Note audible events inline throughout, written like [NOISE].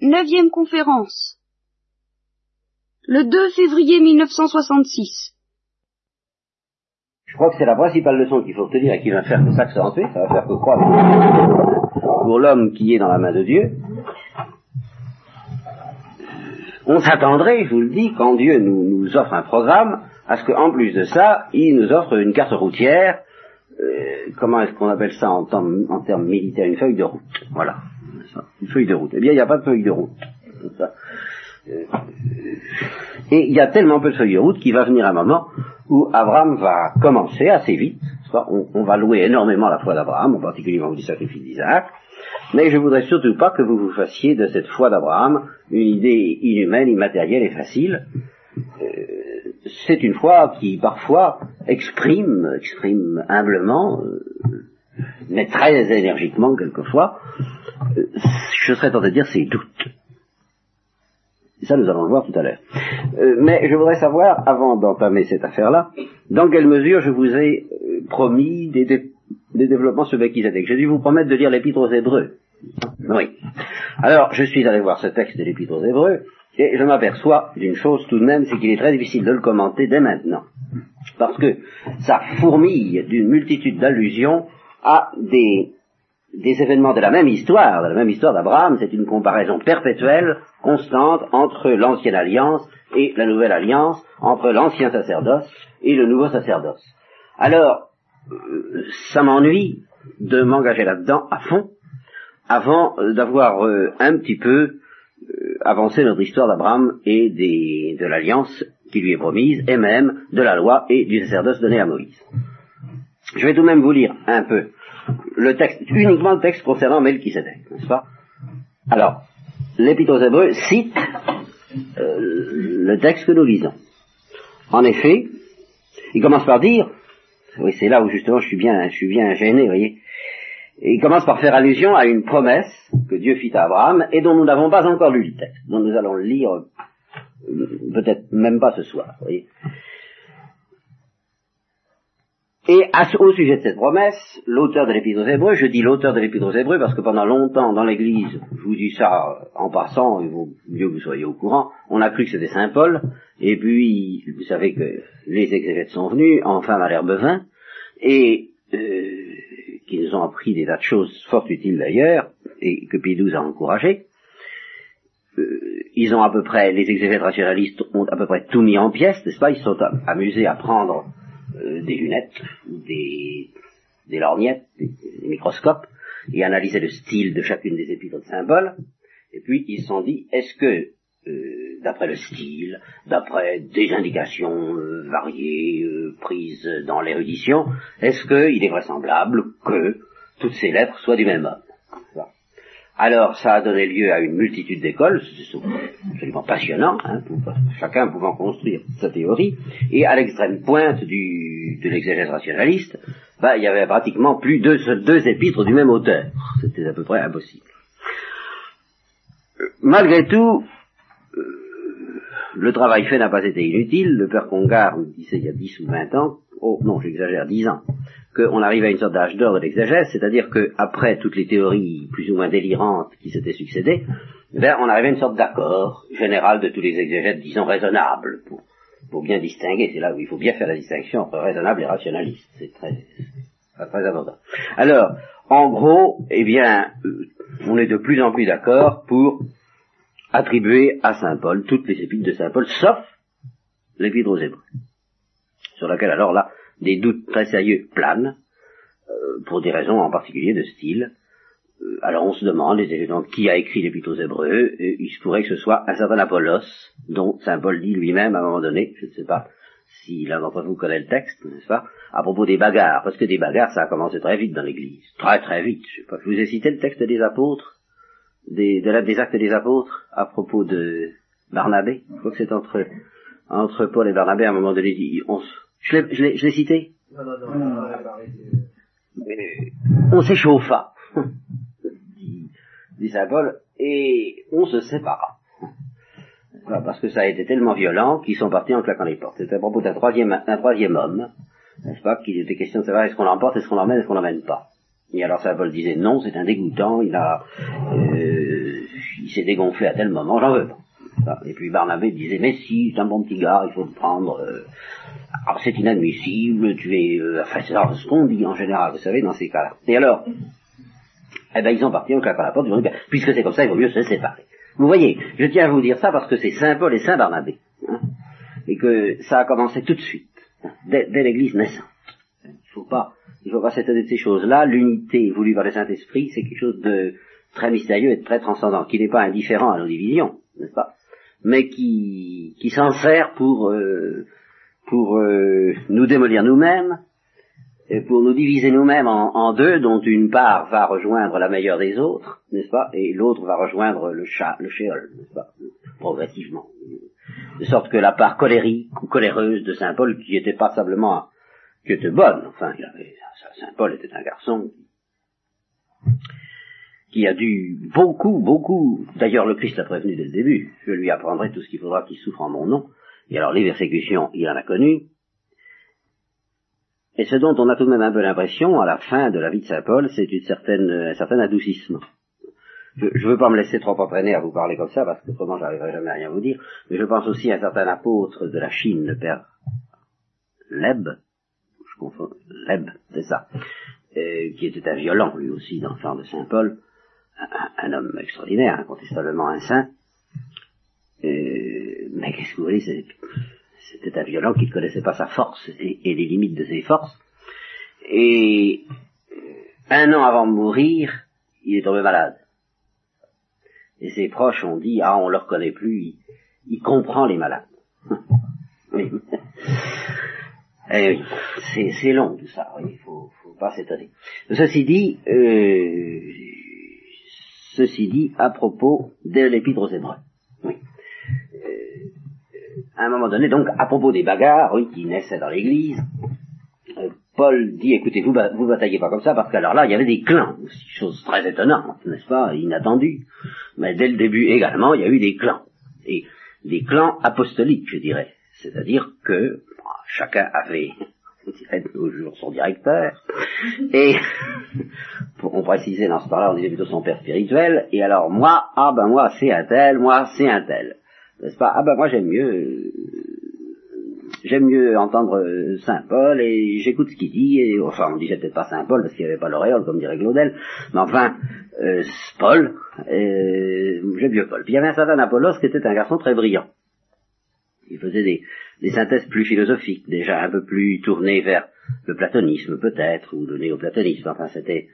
neuvième conférence. Le 2 février 1966. Je crois que c'est la principale leçon qu'il faut retenir et qui va faire que s'accentuer, ça va faire que croire pour l'homme qui est dans la main de Dieu. On s'attendrait, je vous le dis, quand Dieu nous, offre un programme, à ce qu'en plus de ça, il nous offre une carte routière, euh, comment est-ce qu'on appelle ça en termes militaires, une feuille de route. Voilà. Une feuille de route. Eh bien, il n'y a pas de feuille de route. Euh, et il y a tellement peu de feuilles de route qu'il va venir un moment où Abraham va commencer assez vite. On, va louer énormément la foi d'Abraham, en particulier au sacrifice d'Isaac. Mais je voudrais surtout pas que vous vous fassiez de cette foi d'Abraham une idée inhumaine, immatérielle et facile. Euh, c'est une foi qui parfois exprime, exprime humblement, euh, mais très énergiquement quelquefois, je serais tenté de dire ses doutes. Ça, nous allons le voir tout à l'heure. Euh, mais je voudrais savoir, avant d'entamer cette affaire-là, dans quelle mesure je vous ai euh, promis des, développements sur Melchizedek. J'ai dû vous promettre de lire l'Épître aux Hébreux. Oui. Alors, je suis allé voir ce texte de l'Épître aux Hébreux, et je m'aperçois d'une chose tout de même, c'est qu'il est très difficile de le commenter dès maintenant. Parce que ça fourmille d'une multitude d'allusions à des événements de la même histoire, de la même histoire d'Abraham, c'est une comparaison perpétuelle, constante, entre l'ancienne alliance et la nouvelle alliance, entre l'ancien sacerdoce et le nouveau sacerdoce. Alors, euh, ça m'ennuie de m'engager là-dedans à fond, avant d'avoir euh, un petit peu euh, avancé notre histoire d'Abraham et de l'alliance qui lui est promise, et même de la loi et du sacerdoce donné à Moïse. Je vais tout de même vous lire un peu le texte, uniquement le texte concernant Melchisedec, n'est-ce pas? Alors, l'Épître aux Hébreux cite euh, le texte que nous lisons. En effet, il commence par dire, oui, c'est là où justement je suis bien, je suis bien gêné, vous voyez. il commence par faire allusion à une promesse que Dieu fit à Abraham et dont nous n'avons pas encore lu le texte, dont nous allons le lire euh, peut-être même pas ce soir, vous voyez. Et au sujet de cette promesse, l'auteur de l'Épître aux Hébreux, je dis l'auteur de l'Épître aux Hébreux parce que pendant longtemps dans l'Église, je vous dis ça en passant, il vaut mieux que vous soyez au courant, on a cru que c'était Saint Paul, et puis vous savez que les exégètes sont venus, enfin à l'herbe vin, et euh, nous ont appris des tas de choses fort utiles d'ailleurs, et que XII a encouragé. Euh, ils ont à peu près, les exégètes rationalistes ont à peu près tout mis en pièces, n'est-ce pas? Ils sont amusés à prendre euh, des lunettes, des, des lorgnettes, des, microscopes, et analyser le style de chacune des épîtres de symboles. Et puis ils se sont dit, est-ce que, euh, d'après le style, d'après des indications euh, variées prises dans l'érudition, est-ce qu'il est vraisemblable que toutes ces lettres soient du même homme? Alors, ça a donné lieu à une multitude d'écoles, c'est absolument passionnant, hein, chacun pouvant construire sa théorie, et à l'extrême pointe de l'exégèse rationaliste, bah, il y avait pratiquement plus de deux épîtres du même auteur. C'était à peu près impossible. Malgré tout, euh, le travail fait n'a pas été inutile. Le père Congar me disait il y a dix ou vingt ans, oh non, j'exagère, dix ans, qu'on arrive à une sorte d'âge d'or de l'exégèse, c'est-à-dire qu'après toutes les théories plus ou moins délirantes qui s'étaient succédées, ben, on arrivait à une sorte d'accord général de tous les exégètes, disons raisonnables, pour, pour bien distinguer. C'est là où il faut bien faire la distinction entre raisonnable et rationaliste. C'est très, très important. Alors, en gros, eh bien, euh, on est de plus en plus d'accord pour attribuer à Saint Paul toutes les épîtres de Saint Paul, sauf l'épître aux Hébreux, sur laquelle alors là, des doutes très sérieux planent, euh, pour des raisons en particulier de style. Euh, alors on se demande, les éléments, qui a écrit l'Épître aux Hébreux Il se pourrait que ce soit un certain Apollos, dont Saint Paul dit lui-même à un moment donné, je ne sais pas si l'un d'entre vous connaît le texte, n'est-ce pas, à propos des bagarres, parce que des bagarres, ça a commencé très vite dans l'Église, très très vite. Je, sais pas, je vous ai cité le texte des apôtres, des, des actes des apôtres, à propos de Barnabé. Je crois que c'est entre, entre Paul et Barnabé, à un moment donné, on, je l'ai cité Non, non, non. On s'échauffa, dit, Saint Paul, et on se sépara. Parce que ça a été tellement violent qu'ils sont partis en claquant les portes. C'était à propos d'un troisième, un troisième homme, n'est-ce pas, qu'il était question de savoir est-ce qu'on l'emporte, est-ce qu'on l'emmène, est-ce qu'on l'emmène pas. Et alors Saint Paul disait non, c'est un dégoûtant, il a, euh, il s'est dégonflé à tel moment, j'en veux pas. Et puis Barnabé disait, mais si, c'est un bon petit gars, il faut le prendre. Euh. alors c'est inadmissible, tu es... Euh, enfin, c'est ce qu'on dit en général, vous savez, dans ces cas-là. Et alors, eh ben, ils ont parti en claquant la porte, ils ont dit, ben, puisque c'est comme ça, il vaut mieux se séparer. Vous voyez, je tiens à vous dire ça parce que c'est Saint Paul et Saint Barnabé. Hein, et que ça a commencé tout de suite, dès, l'église naissante. Il ne faut pas, il faut pas s'étonner de ces choses-là. L'unité voulue par le Saint-Esprit, c'est quelque chose de très mystérieux et de très transcendant, qui n'est pas indifférent à nos divisions, n'est-ce pas? Mais qui, qui s'en sert pour, euh, pour euh, nous démolir nous-mêmes, et pour nous diviser nous-mêmes en, deux, dont une part va rejoindre la meilleure des autres, n'est-ce pas, et l'autre va rejoindre le chat, le shéol, n'est-ce pas, progressivement. De sorte que la part colérique ou coléreuse de Saint Paul, qui était pas simplement, qui était bonne, enfin, Saint Paul était un garçon a dû beaucoup, beaucoup, d'ailleurs le Christ l'a prévenu dès le début, je lui apprendrai tout ce qu'il faudra qu'il souffre en mon nom, et alors les persécutions, il en a connu, et ce dont on a tout de même un peu l'impression, à la fin de la vie de Saint Paul, c'est une certaine, un certain adoucissement. Je ne veux pas me laisser trop entraîner à vous parler comme ça, parce que autrement j'arriverai jamais à rien vous dire, mais je pense aussi à un certain apôtre de la Chine, le père Leb, je confonds, Leb, c'est ça, euh, qui était un violent, lui aussi, d'enfant de Saint Paul, un, homme extraordinaire, incontestablement un saint, euh, mais qu'est-ce que vous voulez, c'était un violent qui ne connaissait pas sa force et, les limites de ses forces. Et un an avant de mourir, il est tombé malade. Et ses proches ont dit, ah, on le reconnaît plus, il, comprend les malades. [LAUGHS] oui. Eh c'est long tout ça, il faut, faut pas s'étonner. Ceci dit, euh, ceci dit à propos de l'épître aux Hébreux à un moment donné, donc, à propos des bagarres, qui naissaient dans l'église, euh, Paul dit, écoutez, vous, vous bataillez pas comme ça, parce qu'alors là, il y avait des clans, chose très étonnante, n'est-ce pas, inattendue. Mais dès le début également, il y a eu des clans. Et des clans apostoliques, je dirais. C'est-à-dire que chacun avait, [LAUGHS] on dirait toujours son directeur, et [LAUGHS] on précisait dans ce temps-là, on disait plutôt son père spirituel, et alors moi, ah ben moi c'est un tel, moi c'est un tel n'est-ce pas? Ah ben moi j'aime mieux, j'aime mieux entendre euh, Saint Paul et j'écoute ce qu'il dit. Et, enfin, on disait peut-être pas Saint Paul parce qu'il n'y avait pas l'auréole, comme dirait Claudel, mais enfin euh, Paul, euh, j'aime mieux Paul. Puis il y avait un certain Apollos qui était un garçon très brillant. Il faisait des, des synthèses plus philosophiques, déjà un peu plus tournées vers le platonisme peut-être ou le néoplatonisme. Enfin, c'était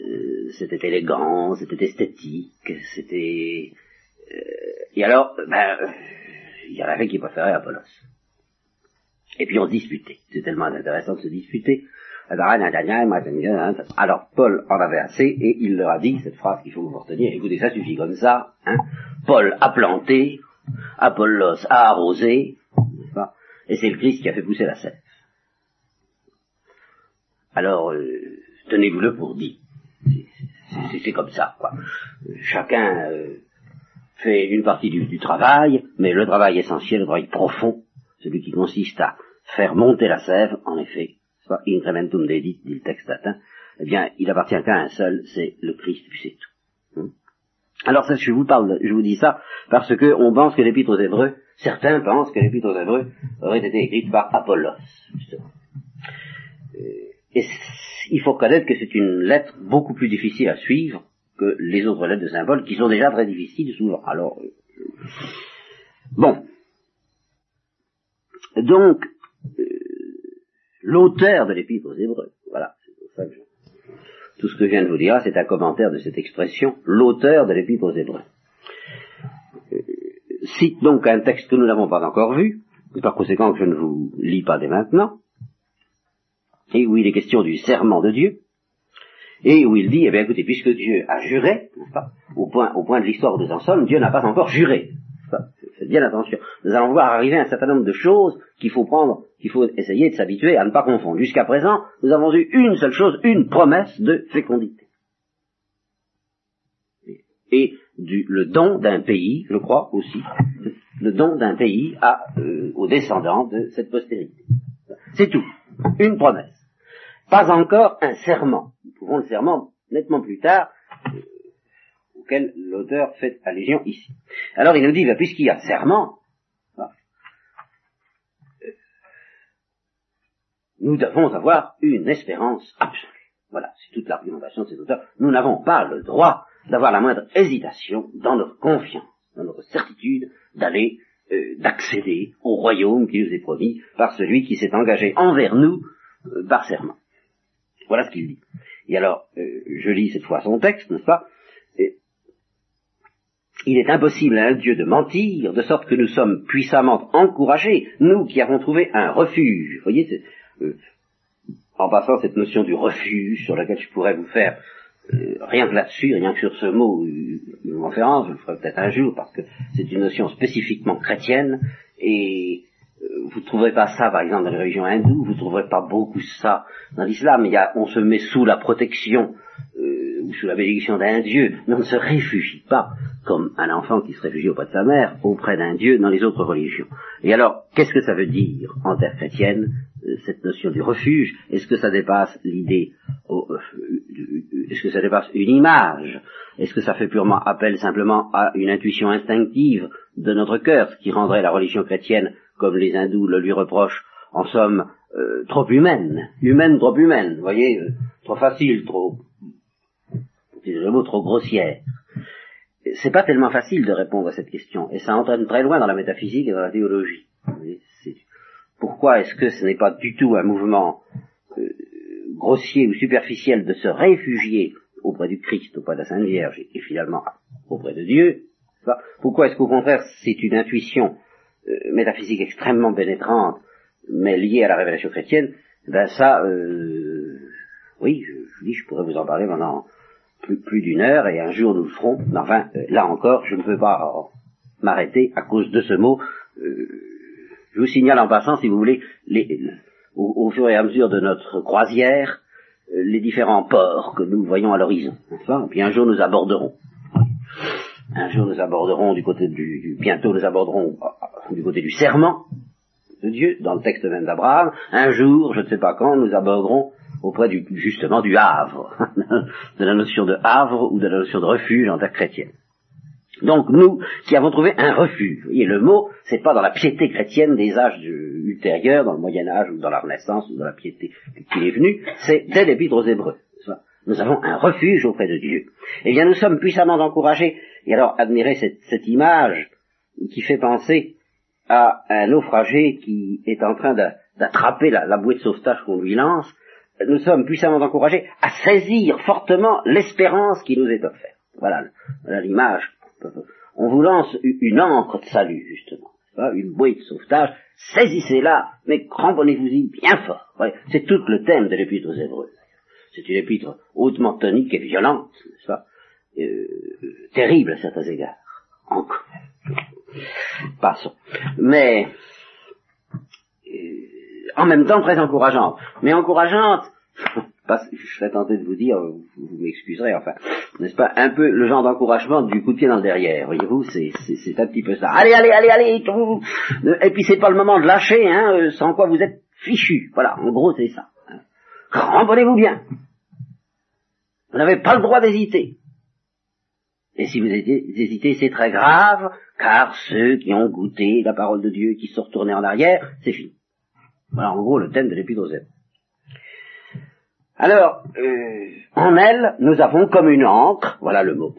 euh, c'était élégant, c'était esthétique, c'était et alors, ben, il y en avait qui préféraient Apollos. Et puis on disputait. C'est tellement intéressant de se disputer. Alors Paul en avait assez et il leur a dit cette phrase qu'il faut vous retenir. Écoutez, ça suffit comme ça. Hein. Paul a planté, Apollos a arrosé, et c'est le Christ qui a fait pousser la sève. Alors, euh, tenez-vous-le pour dit. C'est comme ça, quoi. Chacun euh, fait une partie du, travail, mais le travail essentiel, le travail profond, celui qui consiste à faire monter la sève, en effet, soit incrementum dedit, dit le texte latin, eh bien, il appartient qu'à un seul, c'est le Christ, puis c'est tout. Hmm. Alors ça, je vous parle, je vous dis ça parce que on pense que l'épître aux Hébreux, certains pensent que l'épître aux Hébreux aurait été écrite par Apollos, justement. Et il faut reconnaître que c'est une lettre beaucoup plus difficile à suivre que les autres lettres de symboles, qui sont déjà très difficiles souvent. Alors, euh, bon. Donc, euh, l'auteur de l'épître aux Hébreux, voilà, c'est pour ça que tout ce que je viens de vous dire, c'est un commentaire de cette expression, l'auteur de l'épître aux Hébreux. Euh, cite donc un texte que nous n'avons pas encore vu, et par conséquent que je ne vous lis pas dès maintenant, et où il est question du serment de Dieu, et où il dit, eh bien écoutez, puisque Dieu a juré, au point, au point de l'histoire où nous en sommes, Dieu n'a pas encore juré. Faites bien attention. Nous allons voir arriver un certain nombre de choses qu'il faut prendre, qu'il faut essayer de s'habituer à ne pas confondre. Jusqu'à présent, nous avons eu une seule chose, une promesse de fécondité. Et du, le don d'un pays, je crois aussi, le don d'un pays à, euh, aux descendants de cette postérité. C'est tout. Une promesse. Pas encore un serment. Nous trouvons le serment nettement plus tard, au auquel l'auteur fait allusion ici. Alors il nous dit, bah, puisqu'il y a serment, bah, euh, nous devons avoir une espérance absolue. Voilà, c'est toute l'argumentation de cet auteur. Nous n'avons pas le droit d'avoir la moindre hésitation dans notre confiance, dans notre certitude d'aller, euh, d'accéder au royaume qui nous est promis par celui qui s'est engagé envers nous euh, par serment. Voilà ce qu'il dit. Et alors, euh, je lis cette fois son texte, n'est-ce pas? Il est impossible à un Dieu de mentir, de sorte que nous sommes puissamment encouragés, nous qui avons trouvé un refuge. Vous voyez, euh, en passant cette notion du refuge, sur laquelle je pourrais vous faire euh, rien que là-dessus, rien que sur ce mot, une conférence, je le ferai peut-être un jour, parce que c'est une notion spécifiquement chrétienne, et vous ne trouverez pas ça, par exemple, dans les religions hindoues, vous ne trouverez pas beaucoup ça dans l'islam. Il y a, on se met sous la protection euh, ou sous la bénédiction d'un dieu, mais on ne se réfugie pas comme un enfant qui se réfugie auprès de sa mère, auprès d'un dieu dans les autres religions. Et alors, qu'est-ce que ça veut dire en terre chrétienne, euh, cette notion du refuge? Est-ce que ça dépasse l'idée, euh, est-ce que ça dépasse une image? Est-ce que ça fait purement appel simplement à une intuition instinctive de notre cœur, ce qui rendrait la religion chrétienne comme les hindous le lui reprochent, en somme, euh, trop humaine, humaine, trop humaine, voyez, euh, trop facile, trop, le mot, trop grossière. C'est pas tellement facile de répondre à cette question, et ça entraîne très loin dans la métaphysique et dans la théologie. pourquoi est-ce que ce n'est pas du tout un mouvement euh, grossier ou superficiel de se réfugier auprès du Christ, auprès de la Sainte Vierge, et finalement auprès de Dieu Pourquoi est-ce qu'au contraire c'est une intuition métaphysique extrêmement pénétrante, mais liée à la révélation chrétienne, ben ça, euh, oui, je, dis, je pourrais vous en parler pendant plus, d'une heure, et un jour nous le ferons. Mais enfin, euh, là encore, je ne peux pas m'arrêter à cause de ce mot. je vous signale en passant, si vous voulez, les, au, fur et à mesure de notre croisière, les différents ports que nous voyons à l'horizon. Et puis un jour nous aborderons. Un jour nous aborderons du côté du, bientôt nous aborderons du côté du serment de Dieu, dans le texte même d'Abraham, un jour, je ne sais pas quand, nous aborderons auprès du, justement du havre, [LAUGHS] de la notion de havre ou de la notion de refuge en terre chrétienne. Donc nous, qui avons trouvé un refuge, et le mot, c'est pas dans la piété chrétienne des âges ultérieurs, dans le Moyen Âge ou dans la Renaissance ou dans la piété qui est venue, c'est dès l'épître aux Hébreux. Nous avons un refuge auprès de Dieu. Eh bien, nous sommes puissamment encouragés. Et alors, admirez cette, cette image qui fait penser à un naufragé qui est en train d'attraper la, bouée de sauvetage qu'on lui lance, nous sommes puissamment encouragés à saisir fortement l'espérance qui nous est offerte. Voilà, l'image. On vous lance une encre de salut, justement. Une bouée de sauvetage. Saisissez-la, mais cramponnez-vous-y bien fort. C'est tout le thème de l'épître aux Hébreux. C'est une épître hautement tonique et violente, n'est-ce pas? Euh, Terrible à certains égards. Encore. Passons. Mais, euh, en même temps très encourageante. Mais encourageante, [LAUGHS] je serais tenté de vous dire, vous, m'excuserez, enfin, n'est-ce pas, un peu le genre d'encouragement du coup de pied dans le derrière, voyez-vous, c'est, un petit peu ça. Allez, allez, allez, allez, et puis c'est pas le moment de lâcher, hein, euh, sans quoi vous êtes fichu. Voilà, en gros c'est ça. Rembonnez-vous bien. Vous n'avez pas le droit d'hésiter. Et si vous hésitez, c'est très grave, car ceux qui ont goûté la parole de Dieu, qui sont retournés en arrière, c'est fini. Voilà en gros le thème de l'épître Alors, euh, en elle, nous avons comme une encre, voilà le mot.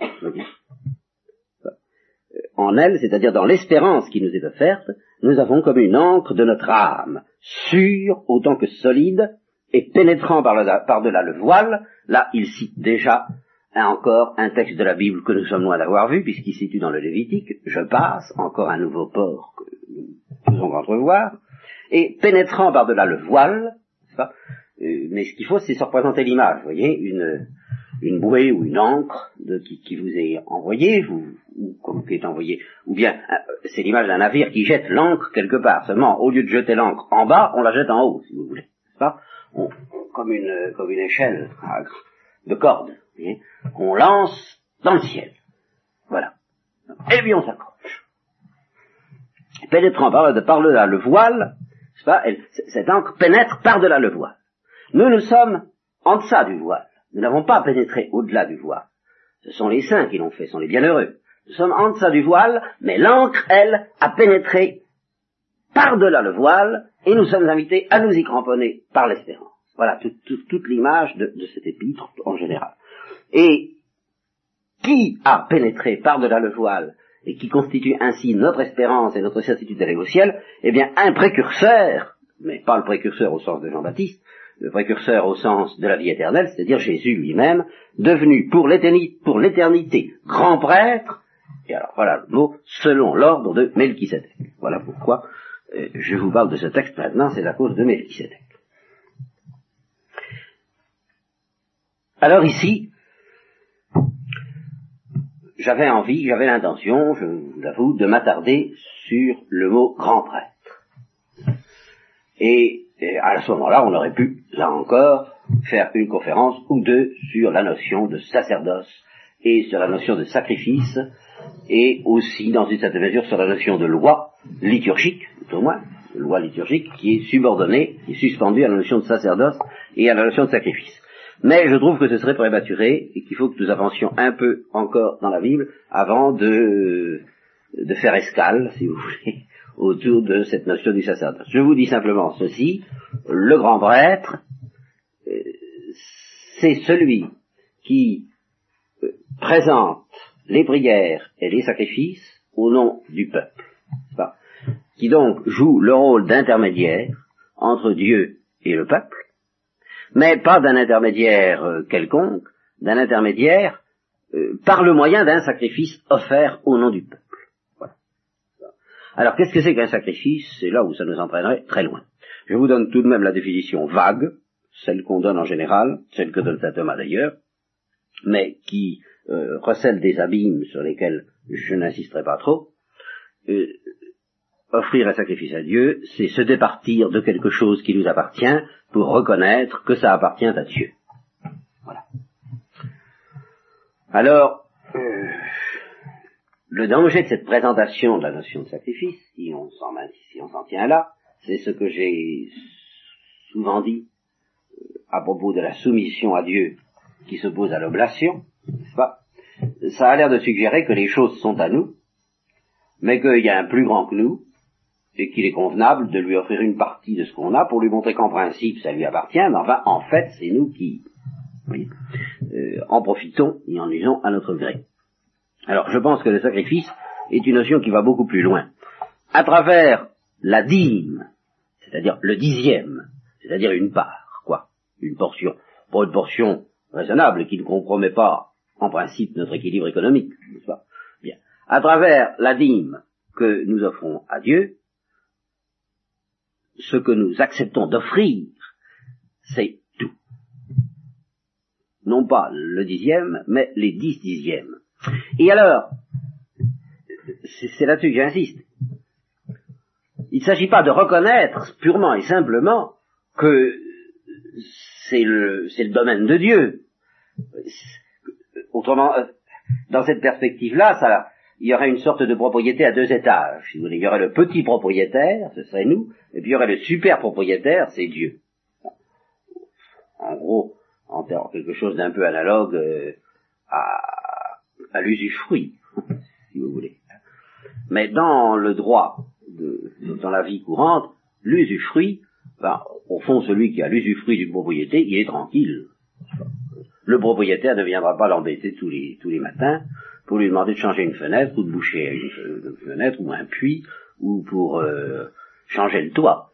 En elle, c'est-à-dire dans l'espérance qui nous est offerte, nous avons comme une encre de notre âme, sûre autant que solide, et pénétrant par-delà le voile, là il cite déjà encore un texte de la Bible que nous sommes loin d'avoir vu, puisqu'il situe dans le Lévitique, je passe, encore un nouveau port que nous pouvons entrevoir, et pénétrant par-delà le voile, euh, mais ce qu'il faut, c'est se représenter l'image, vous voyez, une, une bouée ou une encre de, qui, vous est envoyée, vous, ou comme qui est envoyée, ou bien euh, c'est l'image d'un navire qui jette l'encre quelque part. Seulement, au lieu de jeter l'encre en bas, on la jette en haut, si vous voulez. Pas comme une comme une échelle de corde qu'on lance dans le ciel. Voilà. Et puis on s'accroche. Pénétrant par-delà le voile, pas, cette encre pénètre par-delà le voile. Nous, nous sommes en deçà du voile. Nous n'avons pas pénétré au-delà du voile. Ce sont les saints qui l'ont fait, ce sont les bienheureux. Nous sommes en deçà du voile, mais l'encre, elle, a pénétré par-delà le voile, et nous sommes invités à nous y cramponner par l'espérance. Voilà toute l'image de, de cet épître en général. Et qui a pénétré par-delà le voile et qui constitue ainsi notre espérance et notre certitude d'aller au ciel, eh bien, un précurseur, mais pas le précurseur au sens de Jean-Baptiste, le précurseur au sens de la vie éternelle, c'est-à-dire Jésus lui-même, devenu pour l'éternité grand prêtre, et alors voilà le mot, selon l'ordre de Melchisedec. Voilà pourquoi euh, je vous parle de ce texte maintenant, c'est la cause de Melchisedec. Alors ici, j'avais envie, j'avais l'intention, je vous l'avoue, de m'attarder sur le mot grand prêtre. Et, à ce moment-là, on aurait pu, là encore, faire une conférence ou deux sur la notion de sacerdoce et sur la notion de sacrifice, et aussi, dans une certaine mesure, sur la notion de loi liturgique, tout au moins, loi liturgique, qui est subordonnée, qui est suspendue à la notion de sacerdoce et à la notion de sacrifice. Mais je trouve que ce serait prématuré et qu'il faut que nous avancions un peu encore dans la Bible avant de, de faire escale, si vous voulez, [LAUGHS] autour de cette notion du sacerdoce. Je vous dis simplement ceci, le grand prêtre, euh, c'est celui qui euh, présente les prières et les sacrifices au nom du peuple, qui donc joue le rôle d'intermédiaire entre Dieu et le peuple, mais pas d'un intermédiaire euh, quelconque, d'un intermédiaire euh, par le moyen d'un sacrifice offert au nom du peuple. Voilà. Alors qu'est-ce que c'est qu'un sacrifice? C'est là où ça nous entraînerait très loin. Je vous donne tout de même la définition vague, celle qu'on donne en général, celle que donne saint Thomas d'ailleurs, mais qui euh, recèle des abîmes sur lesquels je n'insisterai pas trop. Euh, offrir un sacrifice à Dieu, c'est se départir de quelque chose qui nous appartient pour reconnaître que ça appartient à Dieu. Voilà. Alors, euh, le danger de cette présentation de la notion de sacrifice, si on s'en, si on s'en tient là, c'est ce que j'ai souvent dit euh, à propos de la soumission à Dieu qui s'oppose à l'oblation, n'est-ce pas? Ça a l'air de suggérer que les choses sont à nous, mais qu'il y a un plus grand que nous, et qu'il est convenable de lui offrir une partie de ce qu'on a pour lui montrer qu'en principe ça lui appartient, mais enfin en fait c'est nous qui euh, en profitons et en usons à notre gré. Alors je pense que le sacrifice est une notion qui va beaucoup plus loin. À travers la dîme, c'est-à-dire le dixième, c'est-à-dire une part, quoi, une portion, pas une portion raisonnable qui ne compromet pas en principe notre équilibre économique, n'est-ce pas? Bien. À travers la dîme que nous offrons à Dieu, ce que nous acceptons d'offrir, c'est tout. Non pas le dixième, mais les dix dixièmes. Et alors, c'est là-dessus que j'insiste. Il ne s'agit pas de reconnaître purement et simplement que c'est le, le, domaine de Dieu. Autrement, dans cette perspective-là, ça, il y aurait une sorte de propriété à deux étages. Il y aurait le petit propriétaire, ce serait nous, et puis il y aurait le super propriétaire, c'est Dieu. En gros, en quelque chose d'un peu analogue euh, à, l'usufruit, [LAUGHS] si vous voulez. Mais dans le droit, dans la vie courante, l'usufruit, ben, au fond, celui qui a l'usufruit d'une propriété, il est tranquille. Le propriétaire ne viendra pas l'embêter tous les matins, pour lui demander de changer une fenêtre ou de boucher une, fenêtre ou un puits ou pour euh, changer le toit.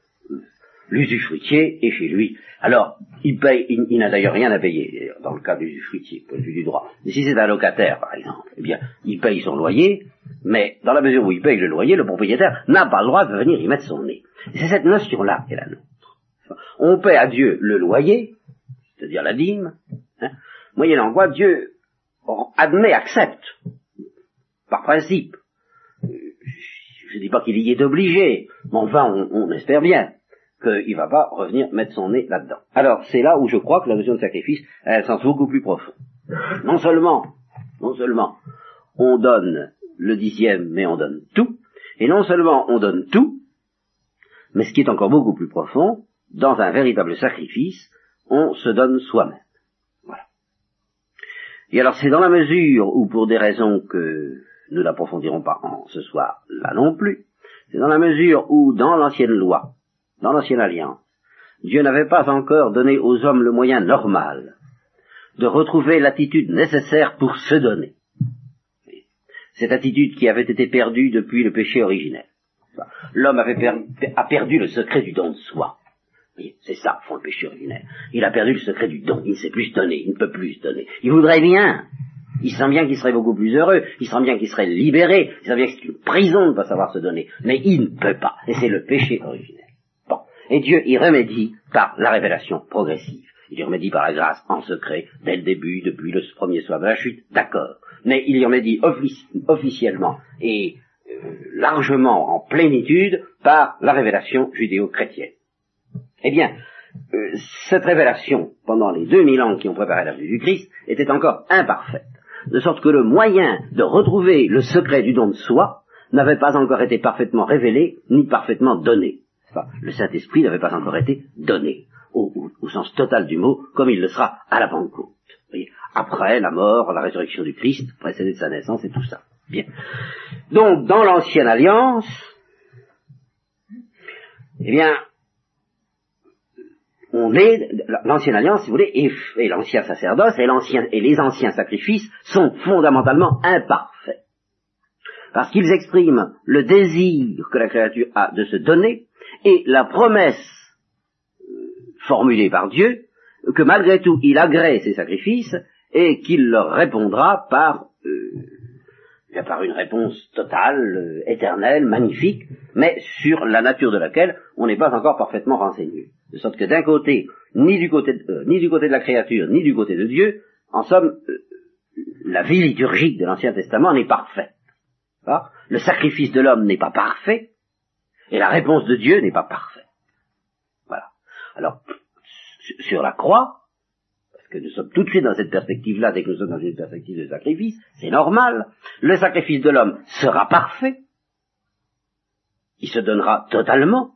L'usufruitier est chez lui. Alors, il paye, il, n'a d'ailleurs rien à payer, dans le cas de l'usufruitier, point de vue du droit. Mais si c'est un locataire, par exemple, eh bien, il paye son loyer, mais dans la mesure où il paye le loyer, le propriétaire n'a pas le droit de venir y mettre son nez. C'est cette notion-là qui est la nôtre. On paie à Dieu le loyer, c'est-à-dire la dîme, hein, moyennant quoi Dieu admet, accepte, par principe. Je ne dis pas qu'il y est obligé, mais enfin, on, espère bien qu'il ne va pas revenir mettre son nez là-dedans. Alors, c'est là où je crois que la notion de sacrifice a un sens beaucoup plus profond. Non seulement, non seulement, on donne le dixième, mais on donne tout, et non seulement on donne tout, mais ce qui est encore beaucoup plus profond, dans un véritable sacrifice, on se donne soi-même. Et alors c'est dans la mesure où, pour des raisons que nous n'approfondirons pas en ce soir là non plus, c'est dans la mesure où, dans l'ancienne loi, dans l'ancienne alliance, Dieu n'avait pas encore donné aux hommes le moyen normal de retrouver l'attitude nécessaire pour se donner. Cette attitude qui avait été perdue depuis le péché originel. L'homme a perdu le secret du don de soi. C'est ça, fond, le péché originel. Il a perdu le secret du don. Il ne sait plus se donner. Il ne peut plus se donner. Il voudrait bien. Il sent bien qu'il serait beaucoup plus heureux. Il sent bien qu'il serait libéré. Il sent bien que c'est une prison de ne pas savoir se donner. Mais il ne peut pas. Et c'est le péché originel. Bon. Et Dieu y remédie par la révélation progressive. Il y remédie par la grâce en secret, dès le début, depuis le premier soir de la chute, d'accord. Mais il y remédie officiellement et euh, largement en plénitude par la révélation judéo-chrétienne. Eh bien, euh, cette révélation, pendant les 2000 ans qui ont préparé la venue du Christ, était encore imparfaite, de sorte que le moyen de retrouver le secret du don de soi n'avait pas encore été parfaitement révélé, ni parfaitement donné. Enfin, le Saint-Esprit n'avait pas encore été donné, au, sens total du mot, comme il le sera à la Pentecôte. Après la mort, la résurrection du Christ, précédé de sa naissance et tout ça. Bien. Donc, dans l'ancienne alliance, eh bien, on est, l'ancienne alliance, si vous voulez, et, l'ancien sacerdoce et, les anciens sacrifices sont fondamentalement imparfaits. Parce qu'ils expriment le désir que la créature a de se donner et la promesse euh, formulée par Dieu que malgré tout il agrée ces sacrifices et qu'il leur répondra par, euh, par une réponse totale, euh, éternelle, magnifique, mais sur la nature de laquelle on n'est pas encore parfaitement renseigné. De sorte que d'un côté, ni du côté, de, euh, ni du côté de la créature, ni du côté de Dieu, en somme, euh, la vie liturgique de l'Ancien Testament n'est parfaite. Le sacrifice de l'homme n'est pas parfait, et la réponse de Dieu n'est pas parfaite. Voilà. Alors, sur la croix, parce que nous sommes tout de suite dans cette perspective-là, dès que nous sommes dans une perspective de sacrifice, c'est normal. Le sacrifice de l'homme sera parfait. Il se donnera totalement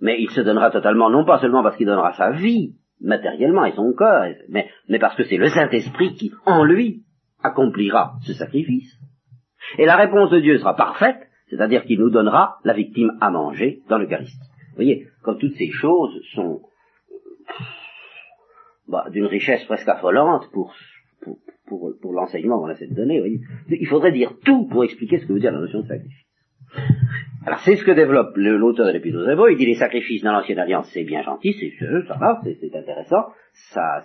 mais il se donnera totalement, non pas seulement parce qu'il donnera sa vie, matériellement, et son corps, mais, mais parce que c'est le Saint-Esprit qui, en lui, accomplira ce sacrifice. Et la réponse de Dieu sera parfaite, c'est-à-dire qu'il nous donnera la victime à manger dans l'Eucharistie. Vous voyez, comme toutes ces choses sont bah, d'une richesse presque affolante pour, pour, pour, l'enseignement essaie de donner, vous voyez. il faudrait dire tout pour expliquer ce que veut dire la notion de sacrifice. Alors c'est ce que développe l'auteur de l'Épître aux Hébreux. Il dit les sacrifices dans l'ancienne alliance, c'est bien gentil, c'est ça va, c'est intéressant, ça,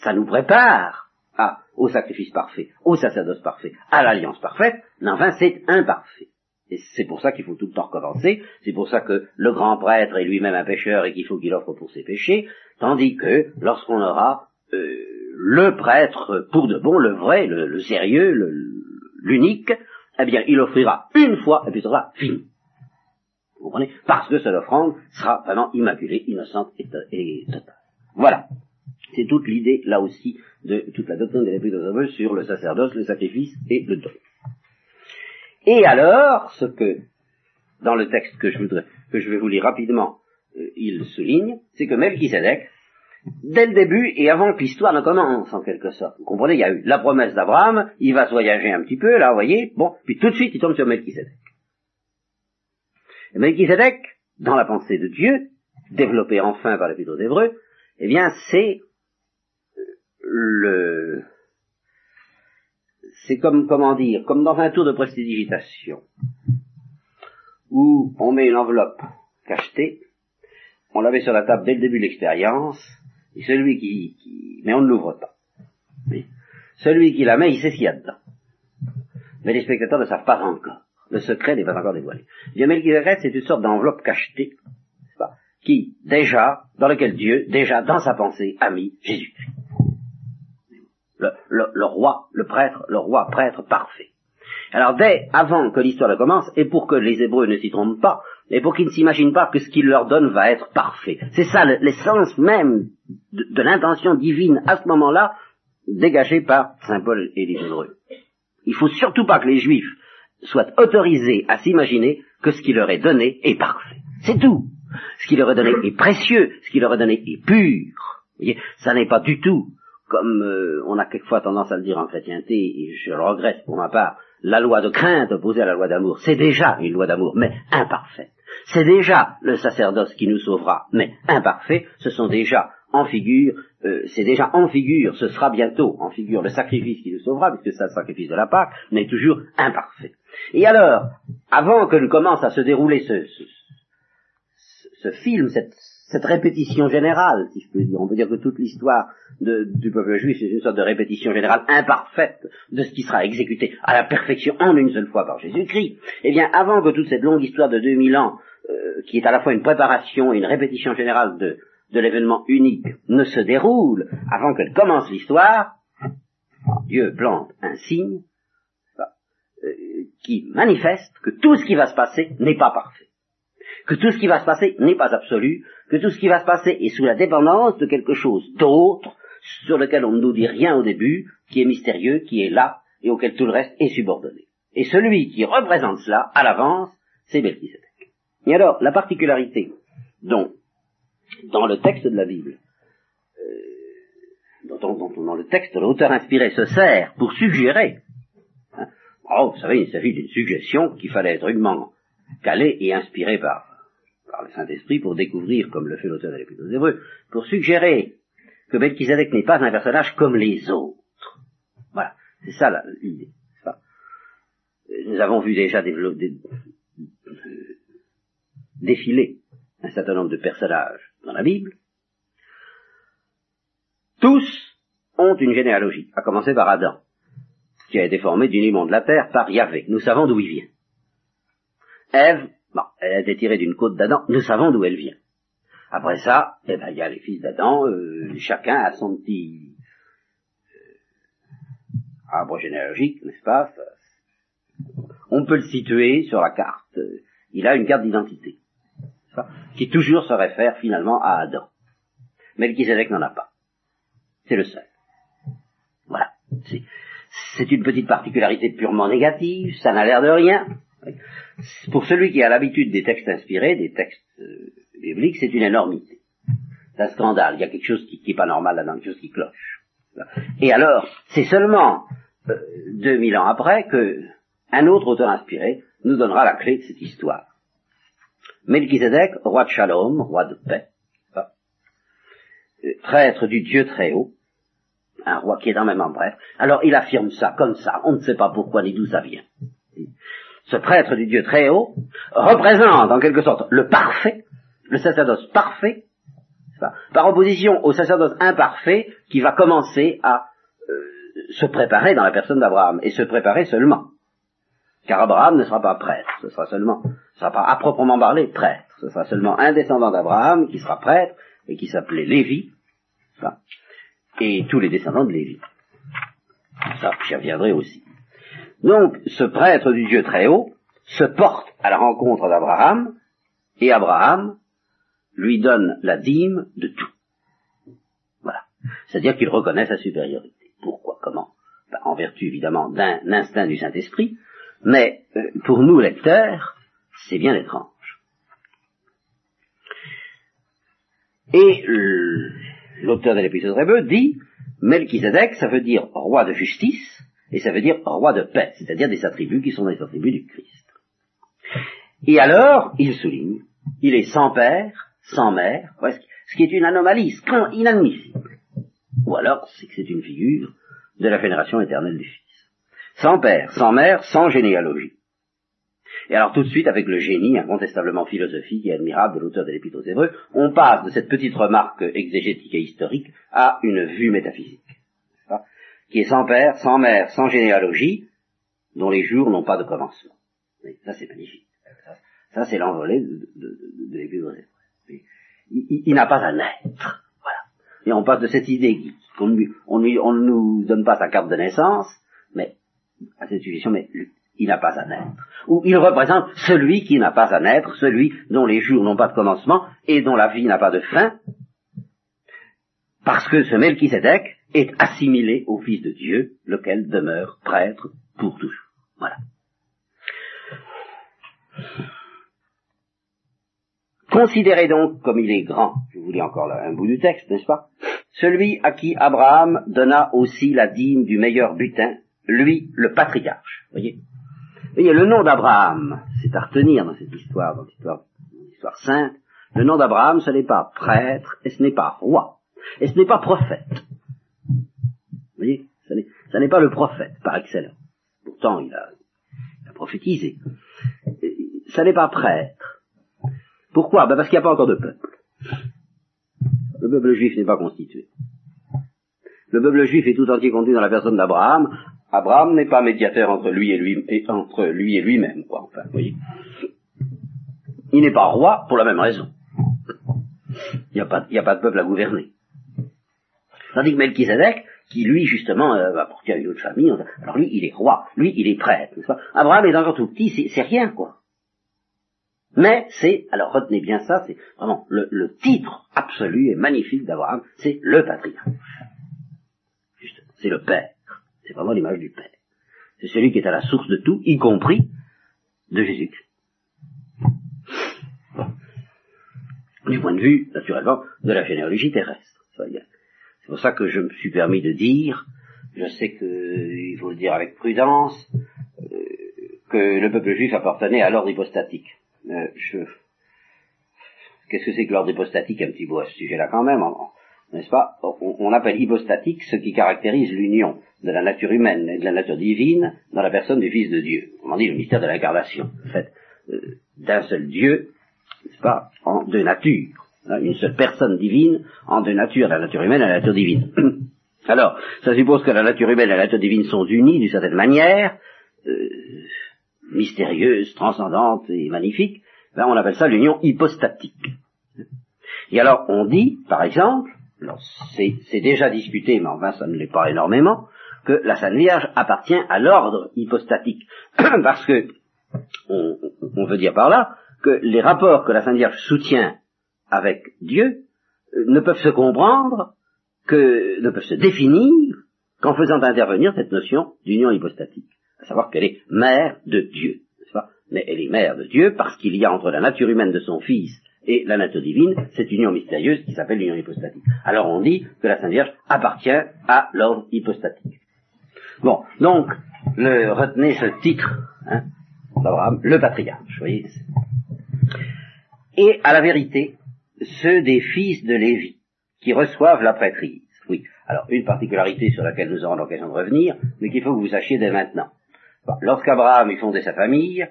ça nous prépare à, au sacrifice parfait, au sacerdoce parfait, à l'alliance parfaite, mais enfin c'est imparfait. Et c'est pour ça qu'il faut tout le temps recommencer, c'est pour ça que le grand prêtre est lui-même un pécheur et qu'il faut qu'il offre pour ses péchés, tandis que lorsqu'on aura euh, le prêtre pour de bon, le vrai, le, le sérieux, l'unique, eh bien il offrira une fois et puis sera fini. Vous comprenez? Parce que cette offrande sera vraiment immaculée, innocente et, totale. Voilà. C'est toute l'idée, là aussi, de toute la doctrine de aux sur le sacerdoce, le sacrifice et le don. Et alors, ce que, dans le texte que je, voudrais, que je vais vous lire rapidement, euh, il souligne, c'est que Melchizedek, dès le début et avant que l'histoire ne commence, en quelque sorte, vous comprenez, il y a eu la promesse d'Abraham, il va se voyager un petit peu, là, vous voyez, bon, puis tout de suite, il tombe sur Melchizedek. Et Melchizedek, dans la pensée de Dieu, développée enfin par l'Épître aux Hébreux, eh bien, c'est le, c'est comme, comment dire, comme dans un tour de prestidigitation, où on met une enveloppe cachetée, on la met sur la table dès le début de l'expérience, et celui qui, qui, mais on ne l'ouvre pas. Celui qui la met, il sait ce qu'il y a dedans. Mais les spectateurs ne savent pas encore. Le secret n'est pas encore dévoilé. Dieu Melchizedek, c'est une sorte d'enveloppe cachetée, qui, déjà, dans lequel Dieu, déjà, dans sa pensée, a mis Jésus-Christ. Le, roi, le prêtre, le roi prêtre parfait. Alors dès avant que l'histoire commence, et pour que les Hébreux ne s'y trompent pas, et pour qu'ils ne s'imaginent pas que ce qu'il leur donne va être parfait. C'est ça l'essence même de, de l'intention divine à ce moment-là, dégagée par Saint Paul et les Hébreux. Il faut surtout pas que les Juifs soient autorisés à s'imaginer que ce qui leur est donné est parfait. C'est tout. Ce qui leur est donné est précieux, ce qui leur est donné est pur. Vous voyez, ça n'est pas du tout comme euh, on a quelquefois tendance à le dire en chrétienté, et je le regrette pour ma part, la loi de crainte opposée à la loi d'amour, c'est déjà une loi d'amour, mais imparfaite. C'est déjà le sacerdoce qui nous sauvera, mais imparfait. Ce sont déjà en figure, euh, c'est déjà en figure, ce sera bientôt en figure le sacrifice qui nous sauvera, puisque c'est le sacrifice de la Pâque, mais toujours imparfait. Et alors, avant que ne commence à se dérouler ce, ce, ce film, cette, cette répétition générale, si je peux dire. On peut dire que toute l'histoire du peuple juif, c'est une sorte de répétition générale imparfaite de ce qui sera exécuté à la perfection en une seule fois par Jésus-Christ. Eh bien, avant que toute cette longue histoire de 2000 ans, euh, qui est à la fois une préparation et une répétition générale de, de l'événement unique, ne se déroule, avant qu'elle commence l'histoire, Dieu plante un signe euh, qui manifeste que tout ce qui va se passer n'est pas parfait que tout ce qui va se passer n'est pas absolu, que tout ce qui va se passer est sous la dépendance de quelque chose d'autre, sur lequel on ne nous dit rien au début, qui est mystérieux, qui est là, et auquel tout le reste est subordonné. Et celui qui représente cela, à l'avance, c'est Melchizedek. Et alors, la particularité dont, dans le texte de la Bible, euh, dont, dans le texte, l'auteur inspiré se sert pour suggérer, hein, oh, vous savez, il s'agit d'une suggestion qu'il fallait être rudement calée et inspirée par par le Saint-Esprit pour découvrir, comme le fait l'auteur de l'Épître aux Hébreux, pour suggérer que Melchizedek n'est pas un personnage comme les autres. Voilà, c'est ça l'idée. Nous avons vu déjà défiler un certain nombre de personnages dans la Bible. Tous ont une généalogie, à commencer par Adam, qui a été formé du limon de la terre par Yahvé. Nous savons d'où il vient. Ève Bon, elle a été tirée d'une côte d'Adam, nous savons d'où elle vient. Après ça, eh ben, il y a les fils d'Adam, euh, chacun a son petit euh, arbre généalogique, n'est-ce pas? On peut le situer sur la carte. Il a une carte d'identité, qui toujours se réfère finalement à Adam. Mais le Kisedek n'en a pas. C'est le seul. Voilà. C'est une petite particularité purement négative, ça n'a l'air de rien. Pour celui qui a l'habitude des textes inspirés, des textes euh, bibliques, c'est une énormité. C'est un scandale. Il y a quelque chose qui n'est pas normal là-dedans, quelque chose qui cloche. Et alors, c'est seulement euh, 2000 ans après que un autre auteur inspiré nous donnera la clé de cette histoire. Melchizedek, roi de Shalom, roi de paix, euh, prêtre du Dieu très haut, un roi qui est en même en bref. Alors il affirme ça comme ça, on ne sait pas pourquoi ni d'où ça vient ce prêtre du Dieu très haut, représente en quelque sorte le parfait, le sacerdoce parfait, par opposition au sacerdoce imparfait qui va commencer à euh, se préparer dans la personne d'Abraham, et se préparer seulement. Car Abraham ne sera pas prêtre, ce sera seulement, ce sera pas à proprement parler prêtre, ce sera seulement un descendant d'Abraham qui sera prêtre, et qui s'appelait Lévi, et tous les descendants de Lévi. Ça, j'y reviendrai aussi. Donc, ce prêtre du Dieu très haut se porte à la rencontre d'Abraham, et Abraham lui donne la dîme de tout. Voilà. C'est-à-dire qu'il reconnaît sa supériorité. Pourquoi Comment? Ben, En vertu, évidemment, d'un instinct du Saint-Esprit, mais euh, pour nous, lecteurs, c'est bien étrange. Et l'auteur de l'épisode hébreu dit, Melchizedek, ça veut dire roi de justice, et ça veut dire roi de paix, c'est-à-dire des attributs qui sont des attributs du Christ. Et alors, il souligne, il est sans père, sans mère, ce qui est une anomalie, inadmissible. Ou alors, c'est que c'est une figure de la génération éternelle du Fils. Sans père, sans mère, sans généalogie. Et alors tout de suite, avec le génie incontestablement philosophique et admirable de l'auteur de l'Épître aux Hébreux, on passe de cette petite remarque exégétique et historique à une vue métaphysique qui est sans père, sans mère, sans généalogie, dont les jours n'ont pas de commencement. ça, c'est magnifique. Ça, c'est l'envolée de, de, Il, n'a pas à naître. Voilà. Et on passe de cette idée qu'on ne nous donne pas sa carte de naissance, mais à cette situation, mais il n'a pas à naître. Ou il représente celui qui n'a pas à naître, celui dont les jours n'ont pas de commencement et dont la vie n'a pas de fin, parce que ce Melchisedec est assimilé au Fils de Dieu, lequel demeure prêtre pour toujours. Voilà. Considérez donc comme il est grand, je vous lis encore un bout du texte, n'est-ce pas? Celui à qui Abraham donna aussi la dîme du meilleur butin, lui le patriarche. Voyez, voyez le nom d'Abraham, c'est à retenir dans cette histoire, dans l'histoire, l'histoire sainte. Le nom d'Abraham, ce n'est pas prêtre et ce n'est pas roi et ce n'est pas prophète. Vous voyez, ce n'est pas le prophète par excellence. Pourtant, il a, prophétisé. Ça n'est pas prêtre. Pourquoi? Ben Parce qu'il n'y a pas encore de peuple. Le peuple juif n'est pas constitué. Le peuple juif est tout entier conduit dans la personne d'Abraham. Abraham n'est pas médiateur entre lui et lui entre lui et lui-même, quoi. Enfin. Il n'est pas roi pour la même raison. Il n'y a pas de peuple à gouverner. Tandis que Melchizedek, qui lui justement euh, apporter à une autre famille, alors lui il est roi, lui il est prêtre, n'est-ce pas? Abraham est encore tout petit, c'est rien quoi. Mais c'est, alors retenez bien ça, c'est vraiment le, titre absolu et magnifique d'Abraham, c'est le patriarche. C'est le Père. C'est vraiment l'image du Père. C'est celui qui est à la source de tout, y compris de Jésus-Christ. Du point de vue, naturellement, de la généalogie terrestre. C'est pour ça que je me suis permis de dire, je sais qu'il faut le dire avec prudence, euh, que le peuple juif appartenait à l'ordre hypostatique. Euh, qu'est-ce que c'est que l'ordre hypostatique Un petit bout à ce sujet-là quand même, n'est-ce pas? On, appelle hypostatique ce qui caractérise l'union de la nature humaine et de la nature divine dans la personne du Fils de Dieu. On dit le mystère de l'incarnation, en fait, euh, d'un seul Dieu, n'est-ce pas, en deux natures. Hein, une seule personne divine en deux natures, la nature humaine et la nature divine. [CLEARS THROAT] Alors, ça suppose que la nature humaine et la nature divine sont unies d'une certaine manière, mystérieuse, transcendante et magnifique, ben on appelle ça l'union hypostatique. Et alors on dit, par exemple, c'est déjà discuté, mais enfin ça ne l'est pas énormément, que la Sainte Vierge appartient à l'ordre hypostatique, [CLEARS THROAT] parce que on, on, veut dire par là que les rapports que la Sainte Vierge soutient avec Dieu euh, ne peuvent se comprendre que ne peuvent se définir qu'en faisant intervenir cette notion d'union hypostatique à savoir qu'elle est mère de Dieu, pas? Mais elle est mère de Dieu parce qu'il y a entre la nature humaine de son Fils et la nature divine cette union mystérieuse qui s'appelle l'union hypostatique. Alors on dit que la Sainte Vierge appartient à l'ordre hypostatique. Bon, donc, le, retenez ce titre hein, d'Abraham, le patriarche, voyez. Et à la vérité, ceux des fils de Lévi qui reçoivent la prêtrise. Oui, alors une particularité sur laquelle nous aurons l'occasion de revenir, mais qu'il faut que vous sachiez dès maintenant. Lorsqu'Abraham eut fondé sa famille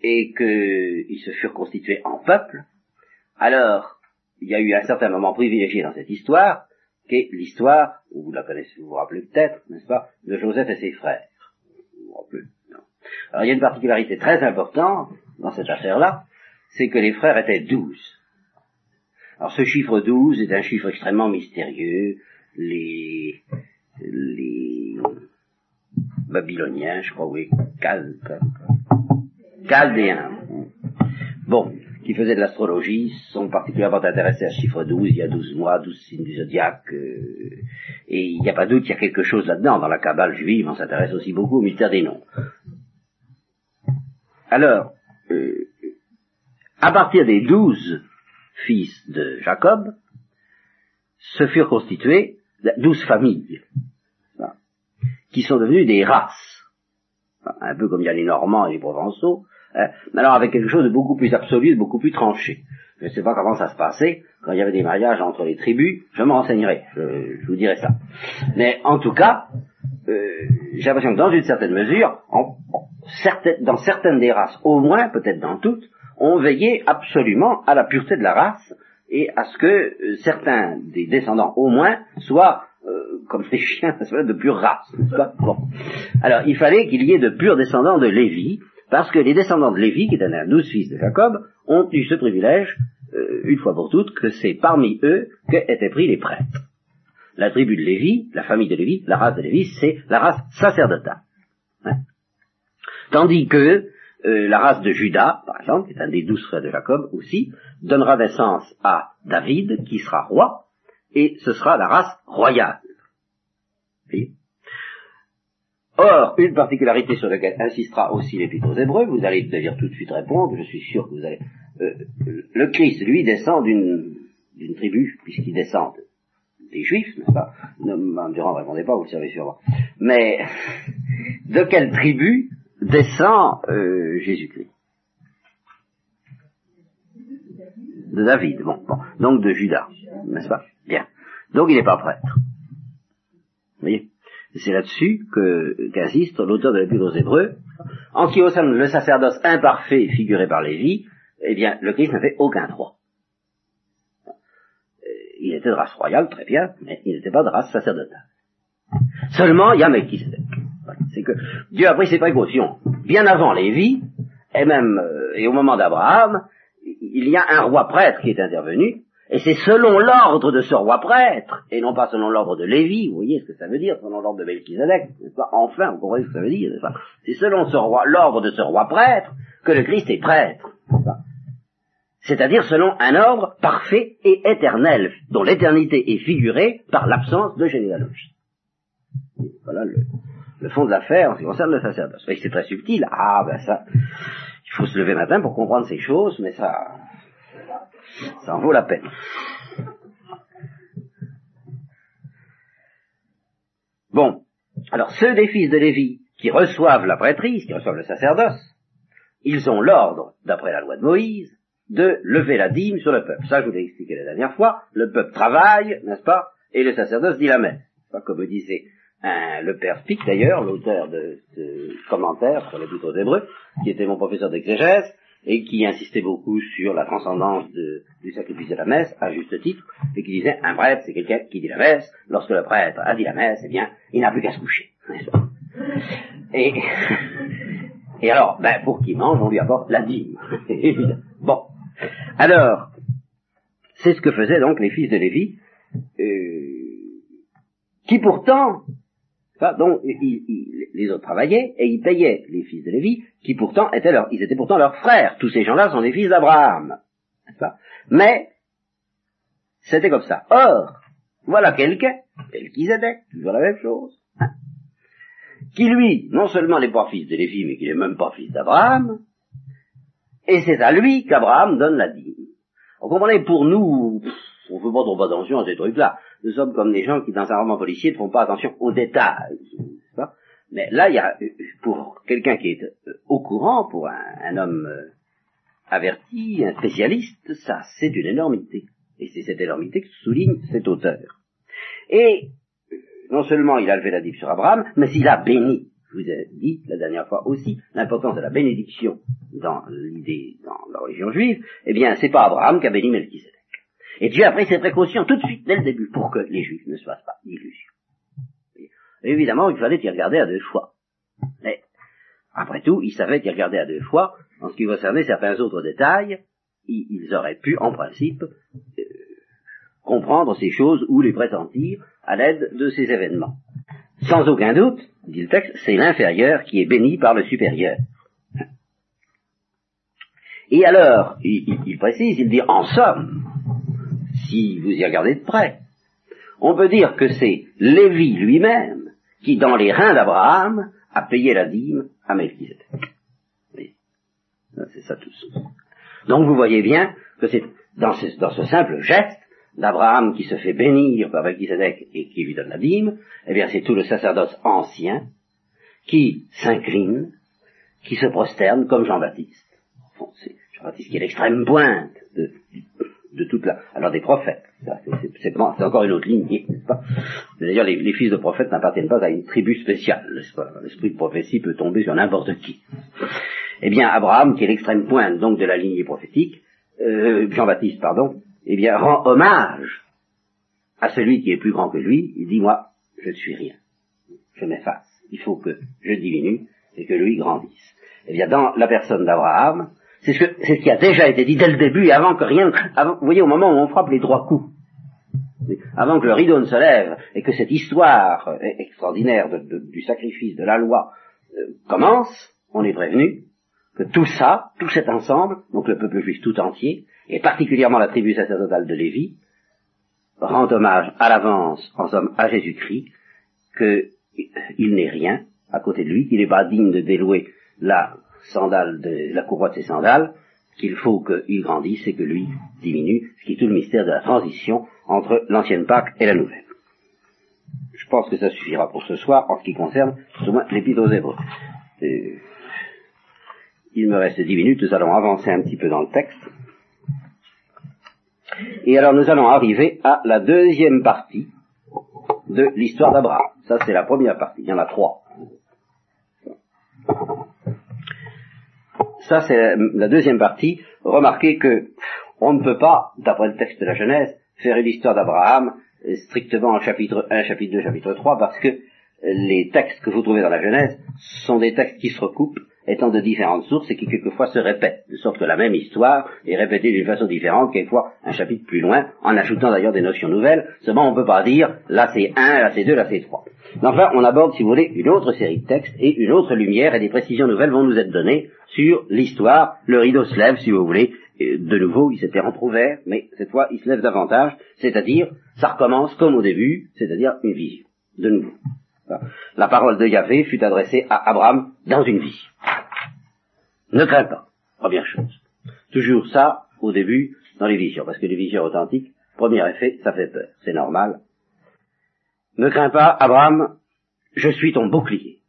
et qu'ils se furent constitués en peuple, alors il y a eu un certain moment privilégié dans cette histoire, qui est l'histoire, vous la connaissez, vous vous rappelez peut-être, n'est-ce pas, de Joseph et ses frères. Alors il y a une particularité très importante dans cette affaire-là, c'est que les frères étaient douze. Alors ce chiffre douze est un chiffre extrêmement mystérieux. Les, les babyloniens, je crois, oui, chaldéens, bon, qui faisaient de l'astrologie, sont particulièrement intéressés à ce chiffre 12, il y a 12 mois, 12 signes du zodiaque, euh, et il n'y a pas doute qu'il y a quelque chose là-dedans, dans la cabale juive, on s'intéresse aussi beaucoup au mystère des noms. Alors, euh, à partir des 12 fils de Jacob, se furent constituées 12 familles qui sont devenus des races. Un peu comme il y a les Normands et les Provençaux, hein, mais alors avec quelque chose de beaucoup plus absolu, de beaucoup plus tranché. Je ne sais pas comment ça se passait quand il y avait des mariages entre les tribus, je me renseignerai, je, vous dirai ça. Mais en tout cas, euh, j'ai l'impression que dans une certaine mesure, dans certaines des races, au moins, peut-être dans toutes, on veillait absolument à la pureté de la race et à ce que euh, certains des descendants, au moins, soient euh, comme ces chiens, [LAUGHS] de pure race. Bon. Alors, il fallait qu'il y ait de purs descendants de Lévi, parce que les descendants de Lévi, qui étaient un douze fils de Jacob, ont eu ce privilège, euh, une fois pour toutes, que c'est parmi eux qu'étaient pris les prêtres. La tribu de Lévi, la famille de Lévi, la race de Lévi, c'est la race sacerdotale. Hein? Tandis que euh, la race de Judas, par exemple, qui est un des douze frères de Jacob aussi, donnera naissance à David, qui sera roi, et ce sera la race royale. Or, une particularité sur laquelle insistera aussi l'Épître aux Hébreux, vous allez d'ailleurs tout de suite répondre, je suis sûr que vous allez... Euh, le Christ, lui, descend d'une tribu, puisqu'il descend des Juifs, n'est-ce pas? Ne répondez pas, vous le savez sûrement. Mais [LAUGHS] de quelle tribu descend euh, Jésus-Christ De David, bon, bon, donc de Judas, n'est-ce pas? Bien. Donc il n'est pas prêtre. Vous voyez? C'est là-dessus que qu'insiste l'auteur de l'Épître aux Hébreux. En qui concerne le sacerdoce imparfait figuré par Lévi, eh bien, le Christ n'avait aucun droit. Il était de race royale, très bien, mais il n'était pas de race sacerdotale. Seulement, il y a. C'est que Dieu a pris ses précautions. Bien avant Lévi, et même euh, au moment d'Abraham, il y a un roi prêtre qui est intervenu, et c'est selon l'ordre de ce roi prêtre, et non pas selon l'ordre de Lévi, vous voyez ce que ça veut dire, selon l'ordre de Melchizedek, Enfin, vous comprenez ce que ça veut dire, C'est selon ce roi, l'ordre de ce roi prêtre que le Christ est prêtre, C'est-à-dire selon un ordre parfait et éternel, dont l'éternité est figurée par l'absence de généalogie. Voilà le, fond de l'affaire en ce qui concerne le sacerdoce. C'est très subtil. Ah, ben ça, il faut se lever matin pour comprendre ces choses, mais ça, ça en vaut la peine. Bon, alors ceux des fils de Lévi qui reçoivent la prêtrise, qui reçoivent le sacerdoce, ils ont l'ordre, d'après la loi de Moïse, de lever la dîme sur le peuple. Ça, je vous l'ai expliqué la dernière fois. Le peuple travaille, n'est-ce pas? Et le sacerdoce dit la messe. Pas comme disait le père Spic, d'ailleurs, l'auteur de ce commentaire sur les aux Hébreux, qui était mon professeur d'exégèse, et qui insistait beaucoup sur la transcendance du sacrifice de la messe, à juste titre, et qui disait, un prêtre, c'est quelqu'un qui dit la messe, lorsque le prêtre a dit la messe, eh bien, il n'a plus qu'à se coucher. Et, [LAUGHS] et alors, ben, pour qu'il mange, on lui apporte la dîme. [LAUGHS] bon. Alors, c'est ce que faisaient donc les fils de Lévi, euh, qui pourtant donc, les autres travaillaient et ils payaient les fils de Lévi, qui pourtant étaient leurs, ils étaient pourtant leurs frères. Tous ces gens-là sont des fils d'Abraham. Mais, c'était comme ça. Or, voilà quelqu'un, tel qu'ils étaient, toujours la même chose, hein, qui lui, non seulement n'est pas fils de Lévi, mais qui n'est même pas fils d'Abraham, et c'est à lui qu'Abraham donne la dîme. Vous comprenez, pour nous, on ne fait pas trop attention à ces trucs-là nous sommes comme des gens qui, dans un roman policier, ne font pas attention aux détails. Mais là, il y a, pour quelqu'un qui est euh, au courant, pour un, homme euh, averti, un spécialiste, ça, c'est une énormité. Et c'est cette énormité que souligne cet auteur. Et euh, non seulement il a levé la dîme sur Abraham, mais il a béni. Je vous ai dit la dernière fois aussi l'importance de la bénédiction dans l'idée, dans la religion juive. Eh bien, c'est pas Abraham qui a béni Melchizedek. Et Dieu a pris ses précautions tout de suite, dès le début, pour que les Juifs ne se fassent pas d'illusions. Évidemment, il fallait y regarder à deux fois. Mais, après tout, ils savaient y regarder à deux fois. En ce qui concernait certains autres détails, ils auraient pu, en principe, euh, comprendre ces choses ou les pressentir à l'aide de ces événements. Sans aucun doute, dit le texte, c'est l'inférieur qui est béni par le supérieur. Et alors, il, il précise, il dit en somme, si vous y regardez de près. On peut dire que c'est Lévi lui-même qui, dans les reins d'Abraham, a payé la dîme à Melchizedek. C'est ça tout. Donc vous voyez bien que c'est dans ce, simple geste d'Abraham qui se fait bénir par Melchizedek et qui lui donne la dîme, eh bien c'est tout le sacerdoce ancien qui s'incline, qui se prosterne comme Jean-Baptiste. Jean-Baptiste qui est l'extrême pointe de, de toute la... Alors des prophètes, c'est encore une autre ligne, n'est-ce pas? D'ailleurs, les, fils de prophètes n'appartiennent pas à une tribu spéciale, n'est-ce pas? L'esprit de prophétie peut tomber sur n'importe qui. Eh bien, Abraham, qui est l'extrême pointe donc de la lignée prophétique, euh, Jean-Baptiste, pardon, eh bien, rend hommage à celui qui est plus grand que lui, il dit, moi, je ne suis rien. Je m'efface. Il faut que je diminue et que lui grandisse. Eh bien, dans la personne d'Abraham, c'est ce, qui a déjà été dit dès le début, avant que rien, vous voyez, au moment où on frappe les trois coups, avant que le rideau ne se lève et que cette histoire euh, extraordinaire du sacrifice, de la loi, euh, commence, on est prévenu que tout ça, tout cet ensemble, donc le peuple juif tout entier, et particulièrement la tribu sacerdotale de Lévi, rend hommage à l'avance, en somme, à Jésus-Christ, qu'il n'est rien à côté de lui, qu'il n'est pas digne de délouer la sandales de la courroie de ses sandales, qu'il faut qu'il grandisse et que lui diminue, ce qui est tout le mystère de la transition entre l'ancienne Pâque et la nouvelle. je pense que ça suffira pour ce soir en ce qui concerne au moins l'épître aux Hébreux. il me reste dix minutes, nous allons avancer un petit peu dans le texte. Et alors nous allons arriver à la deuxième partie de l'histoire d'Abraham. Ça c'est la première partie, il y en a trois. Ça c'est la deuxième partie. Remarquez que on ne peut pas, d'après le texte de la Genèse, faire une histoire d'Abraham strictement en chapitre 1, chapitre 2, chapitre 3, parce que les textes que vous trouvez dans la Genèse sont des textes qui se recoupent, étant de différentes sources et qui quelquefois se répètent, de sorte que la même histoire est répétée d'une façon différente, quelquefois un chapitre plus loin, en ajoutant d'ailleurs des notions nouvelles. Seulement, on ne peut pas dire là c'est 1, là c'est 2, là c'est 3. Mais enfin, on aborde, si vous voulez, une autre série de textes et une autre lumière et des précisions nouvelles vont nous être données sur l'histoire. Le rideau se lève, si vous voulez, de nouveau, il s'était rentrouvert, mais cette fois, il se lève davantage, c'est-à-dire, ça recommence comme au début, c'est-à-dire une vision, de nouveau. La parole de Yahvé fut adressée à Abraham dans une vision. Ne crains pas, première chose. Toujours ça, au début, dans les visions, parce que les visions authentiques, premier effet, ça fait peur, c'est normal. Ne crains pas, Abraham, je suis ton bouclier.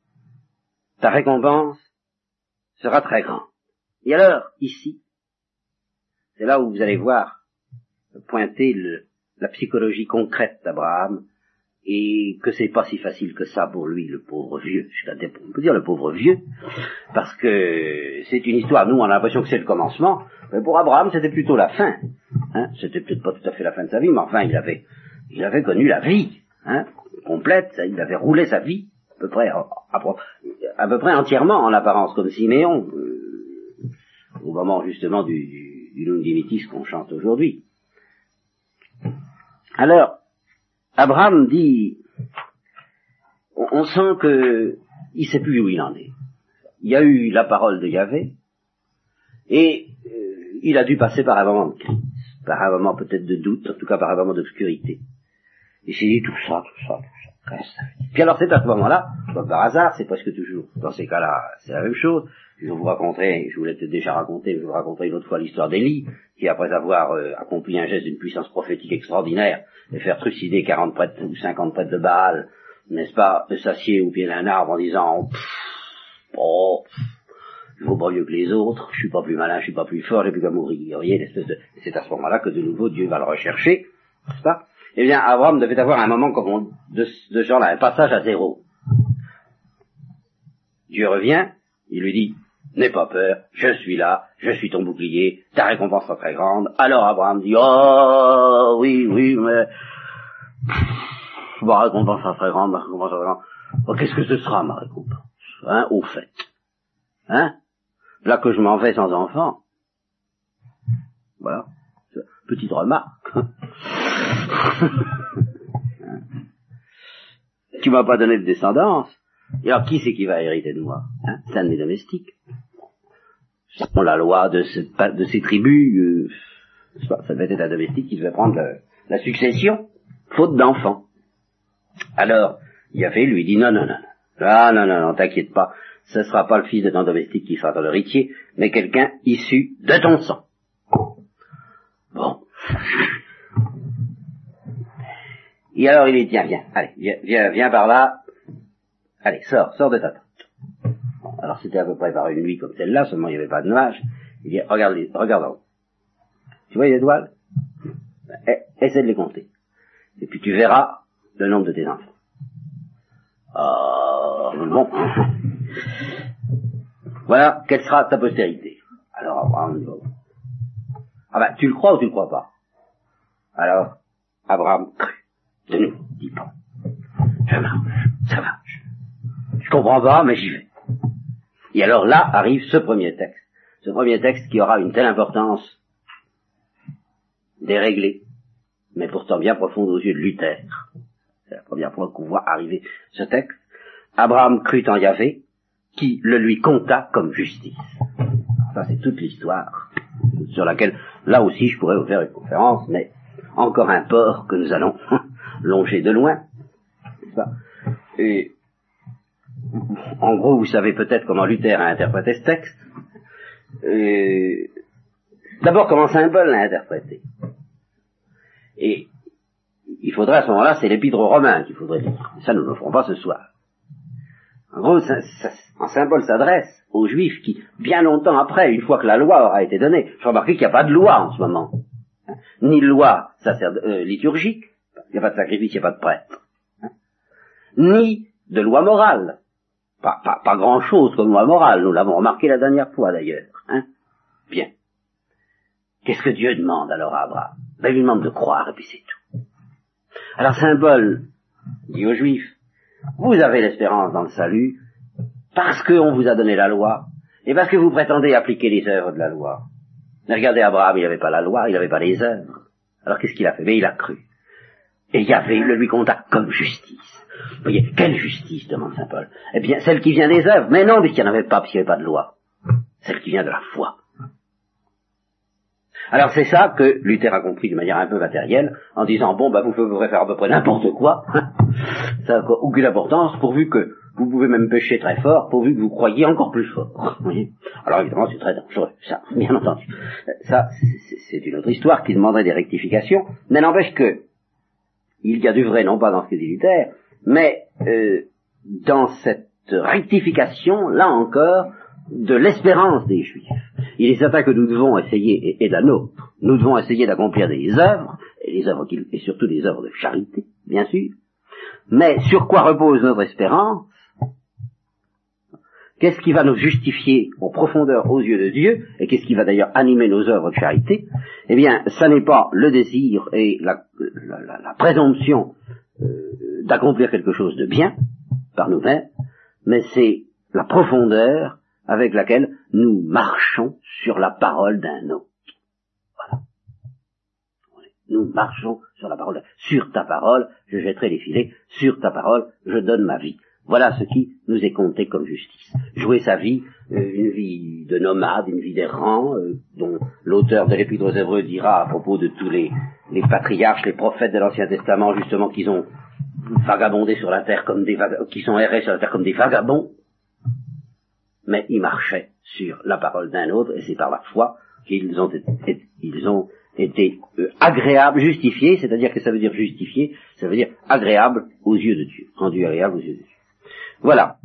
Ta récompense sera très grande. Et alors, ici, c'est là où vous allez voir pointer la psychologie concrète d'Abraham et que c'est pas si facile que ça pour lui, le pauvre vieux. On peut dire le pauvre vieux, parce que c'est une histoire, nous on a l'impression que c'est le commencement, mais pour Abraham c'était plutôt la fin. Hein. C'était peut-être pas tout à fait la fin de sa vie, mais enfin il avait, il avait connu la vie hein, complète, il avait roulé sa vie à peu près, à, peu près entièrement en apparence, comme Siméon, euh, au moment justement du du Dimitis qu'on chante aujourd'hui. Alors, Abraham dit, on, sent que il sait plus où il en est. Il y a eu la parole de Yahvé, et euh, il a dû passer par un moment de crise, par un moment peut-être de doute, en tout cas par un moment d'obscurité. Et s'est dit tout ça, tout ça, tout ça. Puis alors c'est à ce moment-là, comme par hasard, c'est presque toujours, dans ces cas-là, c'est la même chose, je vous raconterai, je vous l'ai peut-être déjà raconté, je vous raconterai une autre fois l'histoire d'Élie, qui après avoir euh, accompli un geste d'une puissance prophétique extraordinaire, et faire trucider 40 prêtres ou 50 prêtres de Baal, n'est-ce pas, de s'assier au pied d'un arbre en disant, oh, je vaux pas mieux que les autres, je suis pas plus malin, je suis pas plus fort, j'ai plus qu'à mourir. De, c'est à ce moment-là que de nouveau Dieu va le rechercher, n'est-ce pas? Eh bien, Abraham devait avoir un moment comme on, de ce genre-là, un passage à zéro. Dieu revient, il lui dit, N'aie pas peur, je suis là, je suis ton bouclier, ta récompense sera très grande. Alors Abraham dit, oh, oui, oui, mais, ma récompense sera très grande, ma récompense sera très grande. Oh, qu'est-ce que ce sera, ma récompense? Hein, au fait? Hein? Là que je m'en vais sans enfant. Voilà. Petite remarque. [LAUGHS] tu m'as pas donné de descendance. Et alors, qui c'est qui va hériter de moi? Hein? C'est un de mes domestiques la loi de, ces tribus, euh, ça devait être un domestique qui devait prendre la succession, faute d'enfants. Alors, Yahvé lui dit non, non, non, ah, non, non, non, t'inquiète pas, ce ne sera pas le fils de ton domestique qui sera ton héritier, mais quelqu'un issu de ton sang. Bon. Et alors il dit, tiens, viens, allez, viens, viens, viens par là, allez, sors, sors de ta tente. Alors c'était à peu près par une nuit comme celle-là, seulement il n'y avait pas de nuages. Il dit, regarde, regarde en haut. Tu vois les étoiles? Eh, Essaie de les compter. Et puis tu verras le nombre de tes enfants. Ah, bon. [LAUGHS] voilà, quelle sera ta postérité? Alors Abraham ah ben, tu le crois ou tu le crois pas? Alors, Abraham crut. De nous, dit pas. Je marche, ça marche. Je comprends pas, mais j'y vais. Et alors là arrive ce premier texte. Ce premier texte qui aura une telle importance déréglée, mais pourtant bien profonde aux yeux de Luther. C'est la première fois qu'on voit arriver ce texte. Abraham crut en Yahvé, qui le lui compta comme justice. Ça, c'est toute l'histoire sur laquelle, là aussi, je pourrais vous faire une conférence, mais encore un port que nous allons [LAUGHS] longer de loin. En gros, vous savez peut-être comment Luther a interprété ce texte. D'abord, comment Paul l'a interprété. Et il faudrait à ce moment-là, c'est l'épître aux qu'il faudrait lire. Ça, nous ne le ferons pas ce soir. En gros, ça, symbole s'adresse aux Juifs qui, bien longtemps après, une fois que la loi aura été donnée, je remarque qu'il n'y a pas de loi en ce moment, hein, ni loi euh, liturgique, il n'y a pas de sacrifice, il n'y a pas de prêtre, hein, ni de loi morale. Pas, grand-chose comme loi morale, nous l'avons remarqué la dernière fois d'ailleurs. Hein. Bien. Qu'est-ce que Dieu demande alors à Abraham? Ben, Il lui demande de croire et puis c'est tout. Alors symbole dit aux Juifs, vous avez l'espérance dans le salut parce qu'on vous a donné la loi et parce que vous prétendez appliquer les œuvres de la loi. Mais regardez Abraham, il n'avait pas la loi, il n'avait pas les œuvres. Alors qu'est-ce qu'il a fait? Mais il a cru. Et Yahvé le lui compta comme justice. Voyez, quelle justice demande Saint Paul Eh bien, celle qui vient des œuvres. Mais non, puisqu'il n'y en avait pas, puisqu'il n'y avait pas de loi. Celle qui vient de la foi. Alors c'est ça que Luther a compris de manière un peu matérielle, en disant, bon, bah, vous pouvez faire à peu près n'importe quoi, [LAUGHS] ça n'a aucune importance, pourvu que vous pouvez même pêcher très fort, pourvu que vous croyiez encore plus fort. [LAUGHS] Alors évidemment, c'est très dangereux, ça, bien entendu. Ça, c'est une autre histoire qui demanderait des rectifications, mais n'empêche que, il y a du vrai, non pas dans ce que dit Luther, mais euh, dans cette rectification, là encore, de l'espérance des Juifs. Il est certain que nous devons essayer, et, la nôtre, nous devons essayer d'accomplir des œuvres, et des œuvres et surtout des œuvres de charité, bien sûr. Mais sur quoi repose notre espérance? Qu'est-ce qui va nous justifier en profondeur aux yeux de Dieu, et qu'est-ce qui va d'ailleurs animer nos œuvres de charité? Eh bien, ça n'est pas le désir et la, présomption euh, d'accomplir quelque chose de bien par nous-mêmes, mais c'est la profondeur avec laquelle nous marchons sur la parole d'un autre. Voilà. Nous marchons sur la parole. Sur ta parole, je jetterai les filets. Sur ta parole, je donne ma vie. Voilà ce qui nous est compté comme justice. Jouer sa vie, euh, une vie de nomade, une vie d'errant, euh, dont l'auteur de l'Épître aux Hébreux dira à propos de tous les, les patriarches, les prophètes de l'Ancien Testament, justement, qu'ils ont vagabondé sur la terre comme des qui sont errés sur la terre comme des vagabonds, mais ils marchaient sur la parole d'un autre, et c'est par la foi qu'ils ont été, ils ont été euh, agréables, justifiés, c'est-à-dire que ça veut dire justifié, ça veut dire agréable aux yeux de Dieu, rendu agréable aux yeux de Dieu. Voilà.